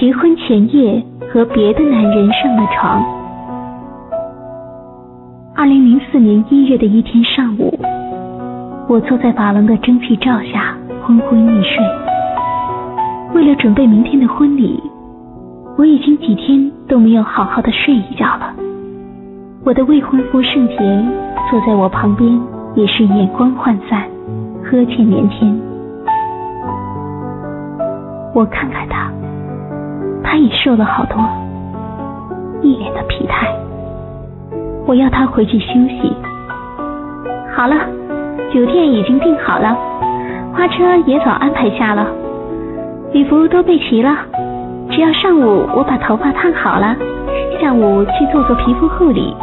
结婚前夜和别的男人上了床。二零零四年一月的一天上午，我坐在法郎的蒸汽罩下昏昏欲睡。为了准备明天的婚礼，我已经几天都没有好好的睡一觉了。我的未婚夫圣杰坐在我旁边，也是眼光涣散，呵欠连天。我看看他。他也瘦了好多，一脸的疲态。我要他回去休息。好了，酒店已经订好了，花车也早安排下了，礼服都备齐了。只要上午我把头发烫好了，下午去做做皮肤护理，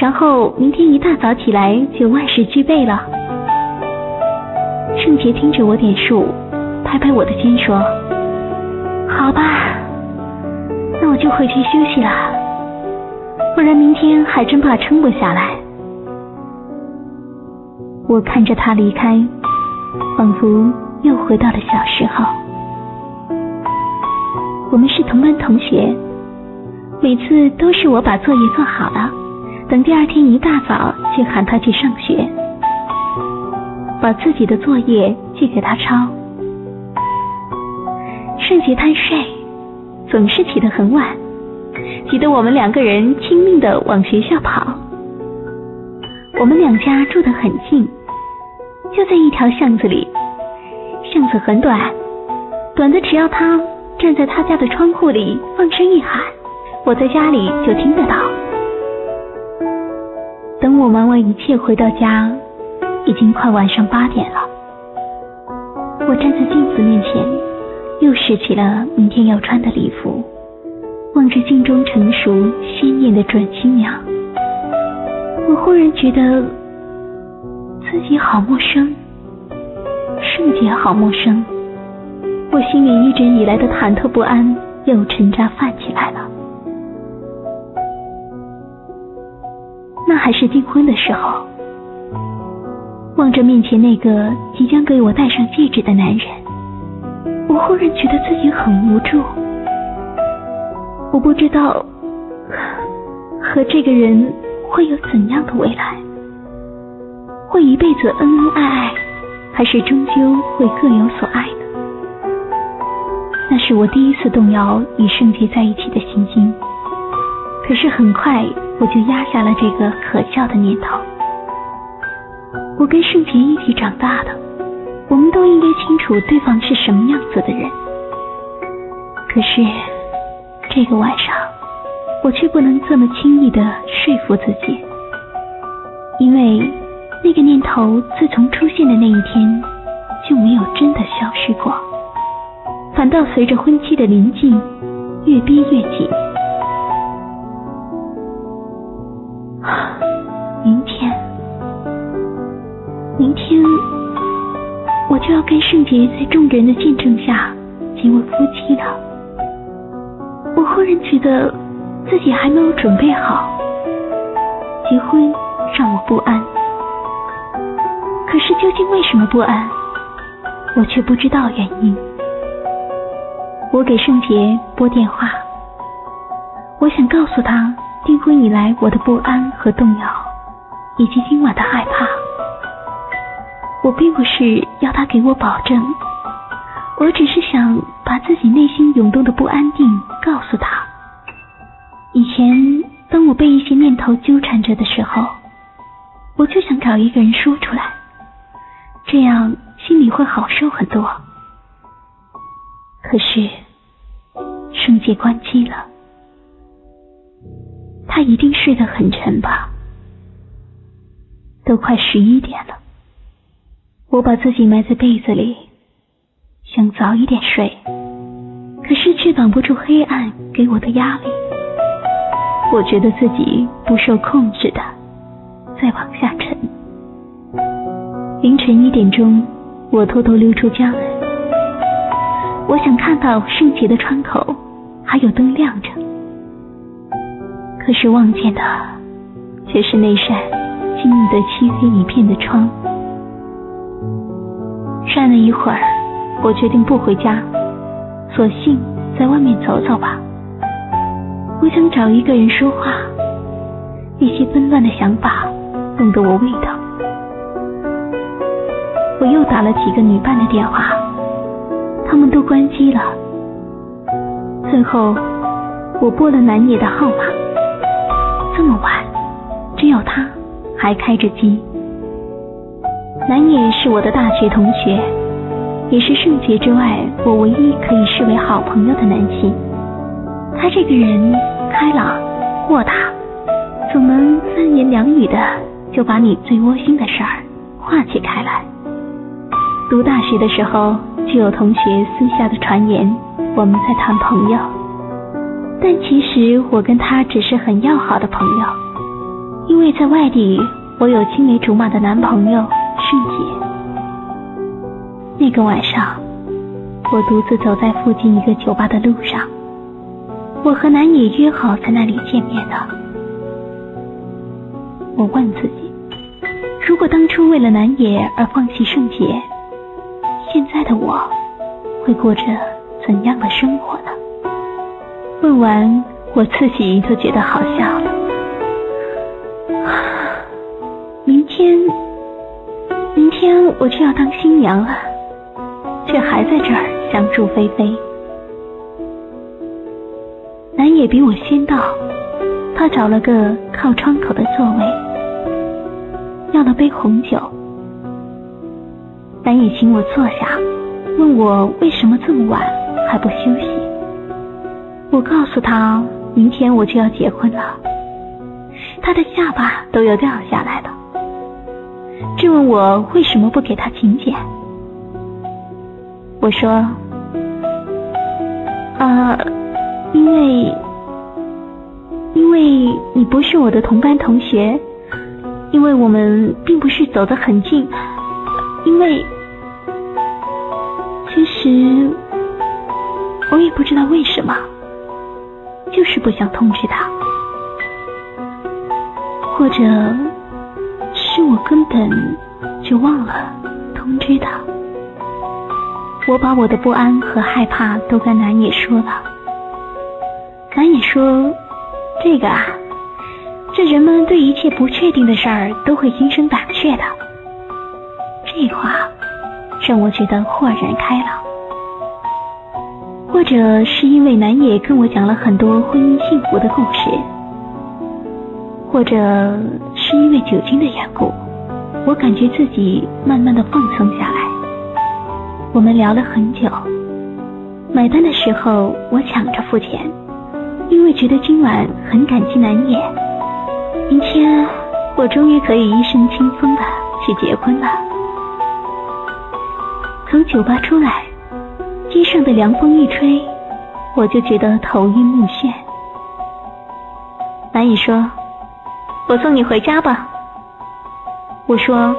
然后明天一大早起来就万事俱备了。圣杰听着我点数，拍拍我的肩说：“好吧。”那我就回去休息了，不然明天还真怕撑不下来。我看着他离开，仿佛又回到了小时候。我们是同班同学，每次都是我把作业做好了，等第二天一大早就喊他去上学，把自己的作业寄给他抄。圣杰贪睡。总是起得很晚，急得我们两个人拼命的往学校跑。我们两家住得很近，就在一条巷子里。巷子很短，短的只要他站在他家的窗户里放声一喊，我在家里就听得到。等我忙完一切回到家，已经快晚上八点了。我站在镜子面前。又拾起了明天要穿的礼服，望着镜中成熟鲜艳的准新娘，我忽然觉得自己好陌生，圣洁好陌生，我心里一直以来的忐忑不安又沉渣泛起来了。那还是订婚的时候，望着面前那个即将给我戴上戒指的男人。我忽然觉得自己很无助，我不知道和这个人会有怎样的未来，会一辈子恩恩爱爱，还是终究会各有所爱呢？那是我第一次动摇与圣洁在一起的信心，可是很快我就压下了这个可笑的念头。我跟圣洁一起长大的。都应该清楚对方是什么样子的人，可是这个晚上，我却不能这么轻易的说服自己，因为那个念头自从出现的那一天就没有真的消失过，反倒随着婚期的临近越逼越紧。明天，明天。就要跟圣杰在众人的见证下结为夫妻了。我忽然觉得自己还没有准备好，结婚让我不安。可是究竟为什么不安，我却不知道原因。我给圣杰拨电话，我想告诉他订婚以来我的不安和动摇，以及今晚的害怕。我并不是要他给我保证，我只是想把自己内心涌动的不安定告诉他。以前当我被一些念头纠缠着的时候，我就想找一个人说出来，这样心里会好受很多。可是圣界关机了，他一定睡得很沉吧？都快十一点了。我把自己埋在被子里，想早一点睡，可是却挡不住黑暗给我的压力。我觉得自己不受控制的在往下沉。凌晨一点钟，我偷偷溜出家门，我想看到圣洁的窗口还有灯亮着，可是望见的却是那扇静谧的漆黑一片的窗。站了一会儿，我决定不回家，索性在外面走走吧。我想找一个人说话，一些纷乱的想法弄得我胃疼。我又打了几个女伴的电话，他们都关机了。最后，我拨了南野的号码。这么晚，只有他还开着机。南野是我的大学同学，也是圣洁之外我唯一可以视为好朋友的男性。他这个人开朗豁达，总能三言两语的就把你最窝心的事儿化解开来。读大学的时候，就有同学私下的传言我们在谈朋友，但其实我跟他只是很要好的朋友，因为在外地，我有青梅竹马的男朋友圣洁。那个晚上，我独自走在附近一个酒吧的路上。我和南野约好在那里见面的。我问自己，如果当初为了南野而放弃圣洁，现在的我会过着怎样的生活呢？问完，我自己都觉得好笑了。明天，天我就要当新娘了，却还在这儿相祝菲菲。南野比我先到，他找了个靠窗口的座位，要了杯红酒。南野请我坐下，问我为什么这么晚还不休息。我告诉他，明天我就要结婚了。他的下巴都要掉下来了，质问我为什么不给他请柬。我说，啊。因为，因为你不是我的同班同学，因为我们并不是走得很近，因为，其实我也不知道为什么，就是不想通知他，或者根本就忘了通知他。我把我的不安和害怕都跟南野说了。南野说：“这个啊，这人们对一切不确定的事儿都会心生胆怯的。”这话让我觉得豁然开朗。或者是因为南野跟我讲了很多婚姻幸福的故事，或者是因为酒精的缘故，我感觉自己慢慢的放松下来。我们聊了很久，买单的时候我抢着付钱。因为觉得今晚很感激南野，明天我终于可以一身轻松的去结婚了。从酒吧出来，街上的凉风一吹，我就觉得头晕目眩。南野说：“我送你回家吧。”我说：“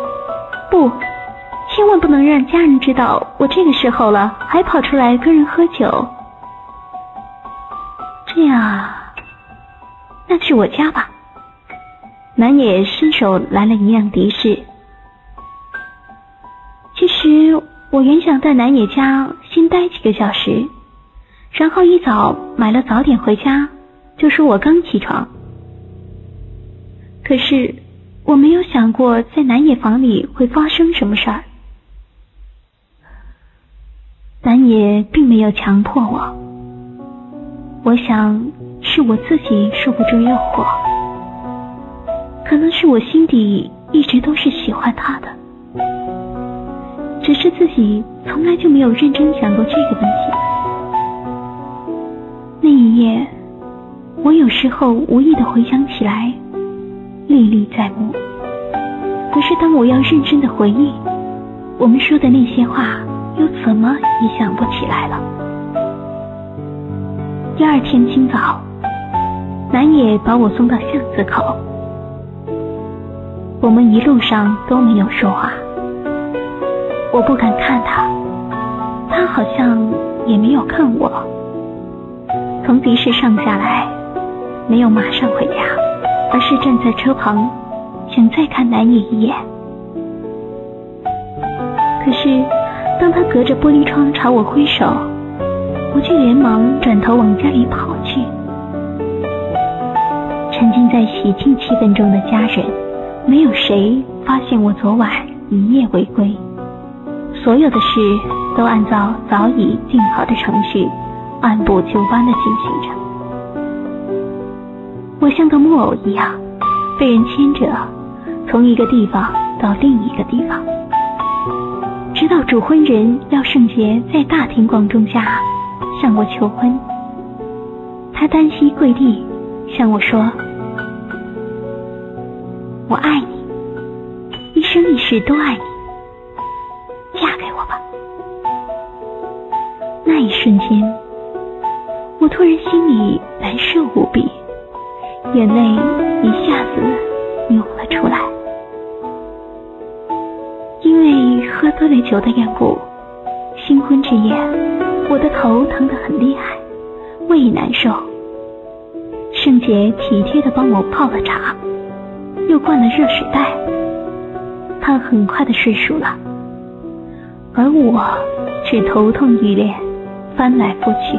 不，千万不能让家人知道我这个时候了还跑出来跟人喝酒。”这样啊，那去我家吧。南野伸手拦了一辆的士。其实我原想在南野家先待几个小时，然后一早买了早点回家，就说我刚起床。可是我没有想过在南野房里会发生什么事儿。南野并没有强迫我。我想是我自己受不住诱惑，可能是我心底一直都是喜欢他的，只是自己从来就没有认真想过这个问题。那一夜，我有时候无意的回想起来，历历在目。可是当我要认真的回忆我们说的那些话，又怎么也想不起来了。第二天清早，南野把我送到巷子口，我们一路上都没有说话。我不敢看他，他好像也没有看我。从的士上下来，没有马上回家，而是站在车旁，想再看南野一眼。可是，当他隔着玻璃窗朝我挥手，我却连忙转头往家里跑去。沉浸在喜庆气氛中的家人，没有谁发现我昨晚一夜未归。所有的事都按照早已定好的程序，按部就班的进行着。我像个木偶一样，被人牵着，从一个地方到另一个地方，直到主婚人廖圣杰在大庭广众下向我求婚，他单膝跪地向我说。我爱你，一生一世都爱你，嫁给我吧。那一瞬间，我突然心里难受无比，眼泪一下子涌了出来。因为喝多了酒的缘故，新婚之夜，我的头疼得很厉害，胃难受。圣杰体贴的帮我泡了茶。又灌了热水袋，他很快的睡熟了，而我却头痛欲裂，翻来覆去。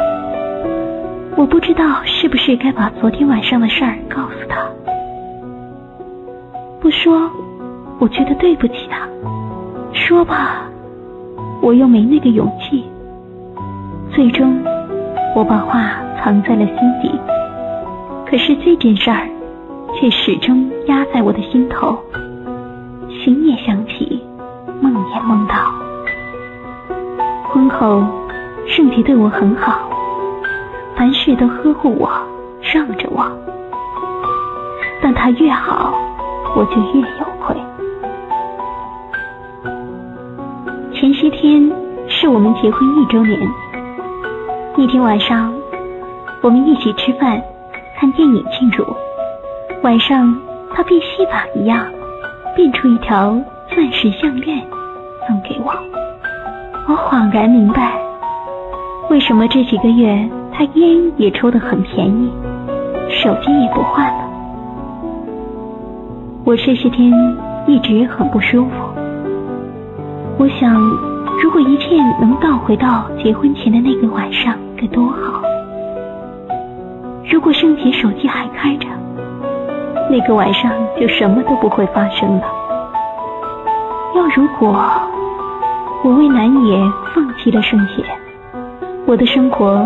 我不知道是不是该把昨天晚上的事儿告诉他，不说，我觉得对不起他；说吧，我又没那个勇气。最终，我把话藏在了心底。可是这件事儿。却始终压在我的心头，醒也想起，梦也梦到。婚后，圣杰对我很好，凡事都呵护我，让着我。但他越好，我就越有愧。前些天是我们结婚一周年，那天晚上，我们一起吃饭、看电影庆祝。晚上，他变戏法一样，变出一条钻石项链送给我。我恍然明白，为什么这几个月他烟也抽得很便宜，手机也不换了。我这些天一直很不舒服。我想，如果一切能倒回到结婚前的那个晚上，该多好。如果圣杰手机还开着。那个晚上就什么都不会发生了。要如果我为南野放弃了圣洁，我的生活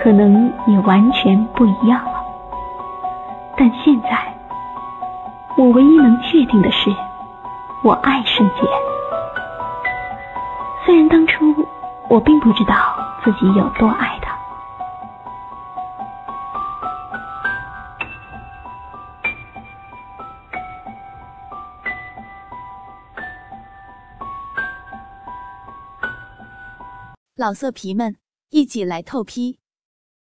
可能也完全不一样了。但现在，我唯一能确定的是，我爱圣洁。虽然当初我并不知道自己有多爱他。老色皮们，一起来透批！